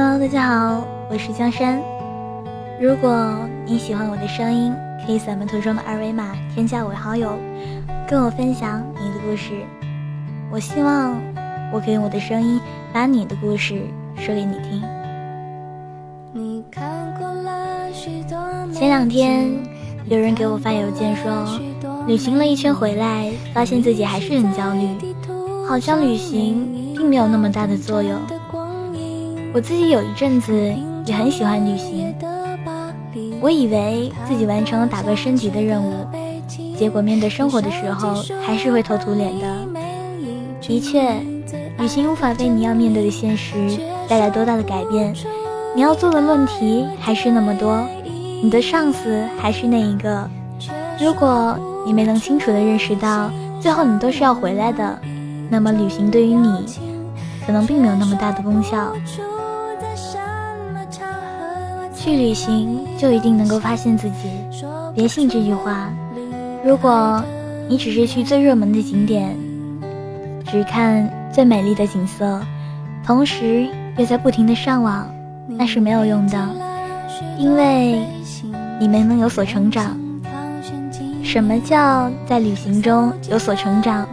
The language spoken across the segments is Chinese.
Hello，大家好，我是江山。如果你喜欢我的声音，可以扫描图中的二维码添加我为好友，跟我分享你的故事。我希望我可以用我的声音把你的故事说给你听。前两天有人给我发邮件说，旅行了一圈回来，发现自己还是很焦虑，好像旅行并没有那么大的作用。我自己有一阵子也很喜欢旅行，我以为自己完成了打怪升级的任务，结果面对生活的时候还是会头土脸的。的确，旅行无法为你要面对的现实带来多大的改变，你要做的论题还是那么多，你的上司还是那一个。如果你没能清楚的认识到最后你都是要回来的，那么旅行对于你可能并没有那么大的功效。去旅行就一定能够发现自己，别信这句话。如果你只是去最热门的景点，只看最美丽的景色，同时又在不停的上网，那是没有用的，因为你没能有所成长。什么叫在旅行中有所成长？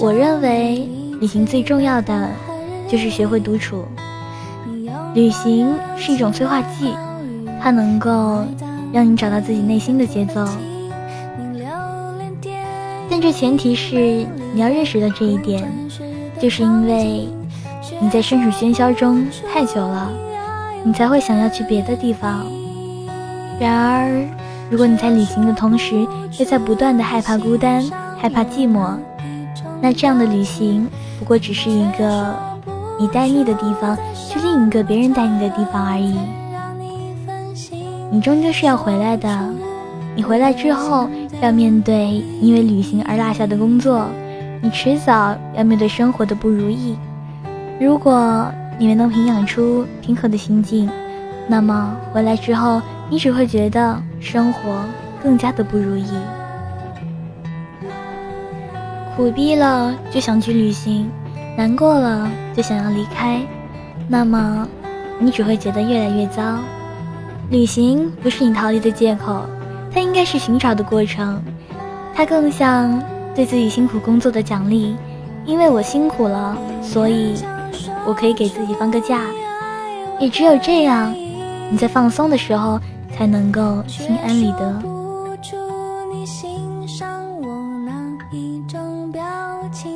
我认为旅行最重要的就是学会独处。旅行是一种催化剂，它能够让你找到自己内心的节奏。但这前提是你要认识到这一点，就是因为你在身处喧嚣中太久了，你才会想要去别的地方。然而，如果你在旅行的同时又在不断的害怕孤单、害怕寂寞，那这样的旅行不过只是一个你待腻的地方。去另一个别人待腻的地方而已。你终究是要回来的。你回来之后要面对因为旅行而落下的工作，你迟早要面对生活的不如意。如果你没能培养出平和的心境，那么回来之后你只会觉得生活更加的不如意。苦逼了就想去旅行，难过了就想要离开。那么，你只会觉得越来越糟。旅行不是你逃离的借口，它应该是寻找的过程。它更像对自己辛苦工作的奖励，因为我辛苦了，所以我可以给自己放个假。也只有这样，你在放松的时候才能够心安理得。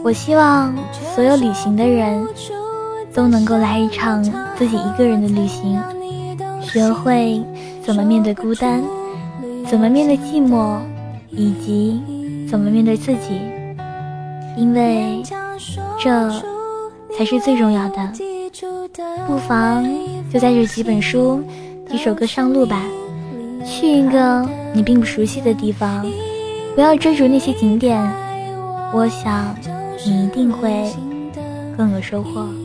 我希望所有旅行的人。都能够来一场自己一个人的旅行，学会怎么面对孤单，怎么面对寂寞，以及怎么面对自己，因为这才是最重要的。不妨就带着几本书、几首歌上路吧，去一个你并不熟悉的地方，不要追逐那些景点，我想你一定会更有收获。